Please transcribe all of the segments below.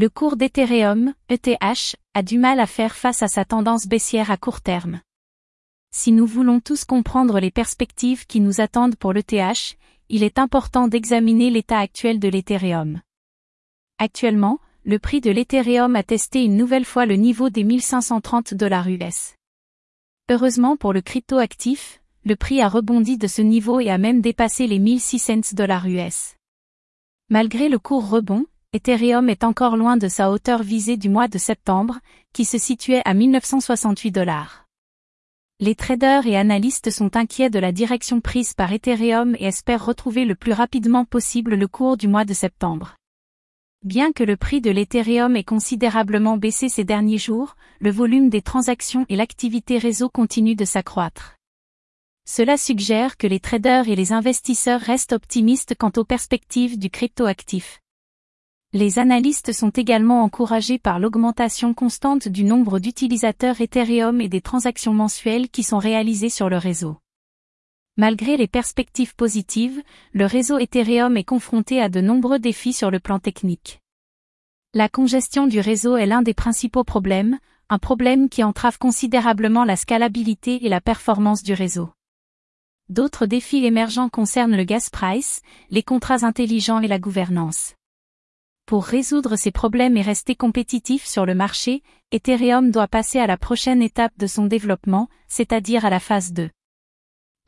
Le cours d'Ethereum, ETH, a du mal à faire face à sa tendance baissière à court terme. Si nous voulons tous comprendre les perspectives qui nous attendent pour l'ETH, il est important d'examiner l'état actuel de l'Ethereum. Actuellement, le prix de l'Ethereum a testé une nouvelle fois le niveau des 1530 dollars US. Heureusement pour le crypto-actif, le prix a rebondi de ce niveau et a même dépassé les 1600 dollars US. Malgré le court rebond, Ethereum est encore loin de sa hauteur visée du mois de septembre, qui se situait à 1968 dollars. Les traders et analystes sont inquiets de la direction prise par Ethereum et espèrent retrouver le plus rapidement possible le cours du mois de septembre. Bien que le prix de l'Ethereum ait considérablement baissé ces derniers jours, le volume des transactions et l'activité réseau continuent de s'accroître. Cela suggère que les traders et les investisseurs restent optimistes quant aux perspectives du cryptoactif. Les analystes sont également encouragés par l'augmentation constante du nombre d'utilisateurs Ethereum et des transactions mensuelles qui sont réalisées sur le réseau. Malgré les perspectives positives, le réseau Ethereum est confronté à de nombreux défis sur le plan technique. La congestion du réseau est l'un des principaux problèmes, un problème qui entrave considérablement la scalabilité et la performance du réseau. D'autres défis émergents concernent le gas price, les contrats intelligents et la gouvernance. Pour résoudre ces problèmes et rester compétitif sur le marché, Ethereum doit passer à la prochaine étape de son développement, c'est-à-dire à la phase 2.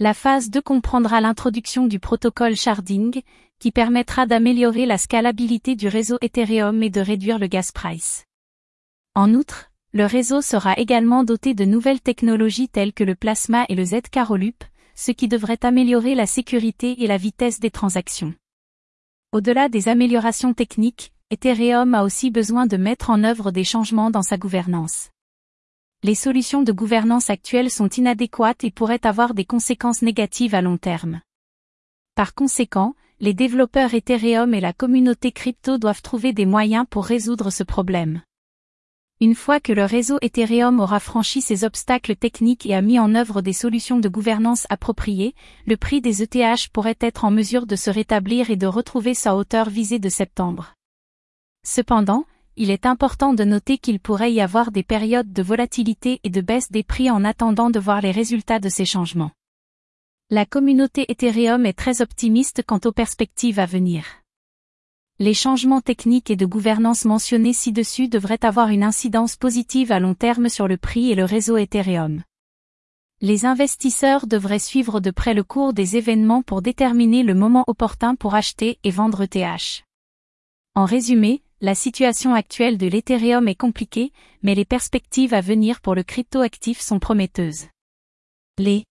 La phase 2 comprendra l'introduction du protocole sharding, qui permettra d'améliorer la scalabilité du réseau Ethereum et de réduire le gas price. En outre, le réseau sera également doté de nouvelles technologies telles que le plasma et le Z-Carolup, ce qui devrait améliorer la sécurité et la vitesse des transactions. Au-delà des améliorations techniques, Ethereum a aussi besoin de mettre en œuvre des changements dans sa gouvernance. Les solutions de gouvernance actuelles sont inadéquates et pourraient avoir des conséquences négatives à long terme. Par conséquent, les développeurs Ethereum et la communauté crypto doivent trouver des moyens pour résoudre ce problème. Une fois que le réseau Ethereum aura franchi ces obstacles techniques et a mis en œuvre des solutions de gouvernance appropriées, le prix des ETH pourrait être en mesure de se rétablir et de retrouver sa hauteur visée de septembre. Cependant, il est important de noter qu'il pourrait y avoir des périodes de volatilité et de baisse des prix en attendant de voir les résultats de ces changements. La communauté Ethereum est très optimiste quant aux perspectives à venir. Les changements techniques et de gouvernance mentionnés ci-dessus devraient avoir une incidence positive à long terme sur le prix et le réseau Ethereum. Les investisseurs devraient suivre de près le cours des événements pour déterminer le moment opportun pour acheter et vendre ETH. En résumé, la situation actuelle de l'Ethereum est compliquée, mais les perspectives à venir pour le cryptoactif sont prometteuses. Les